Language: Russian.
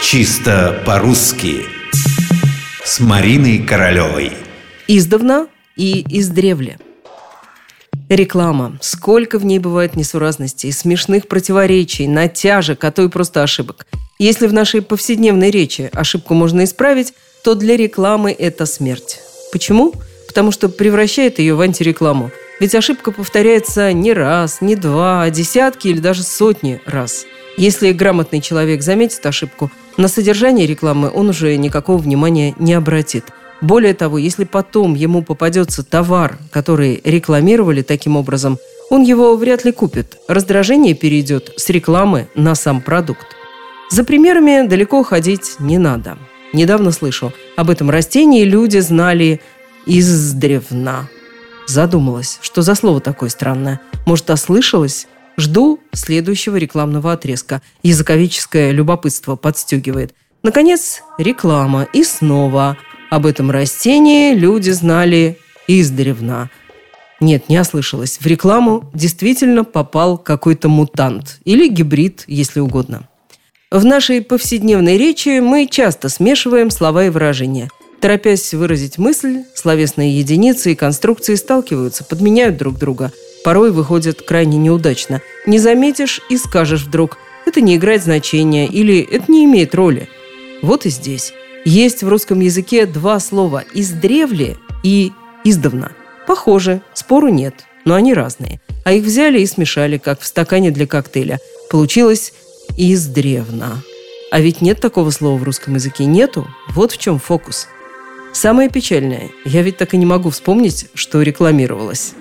Чисто по-русски С Мариной Королевой Издавна и издревле Реклама. Сколько в ней бывает несуразностей, смешных противоречий, натяжек, а то и просто ошибок. Если в нашей повседневной речи ошибку можно исправить, то для рекламы это смерть. Почему? Потому что превращает ее в антирекламу. Ведь ошибка повторяется не раз, не два, а десятки или даже сотни раз. Если грамотный человек заметит ошибку, на содержание рекламы он уже никакого внимания не обратит. Более того, если потом ему попадется товар, который рекламировали таким образом, он его вряд ли купит. Раздражение перейдет с рекламы на сам продукт. За примерами далеко ходить не надо. Недавно слышу, об этом растении люди знали издревна. Задумалась, что за слово такое странное. Может, ослышалась? Жду следующего рекламного отрезка. Языковеческое любопытство подстегивает. Наконец, реклама. И снова. Об этом растении люди знали издревна. Нет, не ослышалась. В рекламу действительно попал какой-то мутант. Или гибрид, если угодно. В нашей повседневной речи мы часто смешиваем слова и выражения. Торопясь выразить мысль, словесные единицы и конструкции сталкиваются, подменяют друг друга. Порой выходят крайне неудачно. Не заметишь и скажешь вдруг «это не играет значения» или «это не имеет роли». Вот и здесь. Есть в русском языке два слова «издревле» и «издавна». Похожи, спору нет, но они разные. А их взяли и смешали, как в стакане для коктейля. Получилось «издревно». А ведь нет такого слова в русском языке, нету. Вот в чем фокус – Самое печальное, я ведь так и не могу вспомнить, что рекламировалось.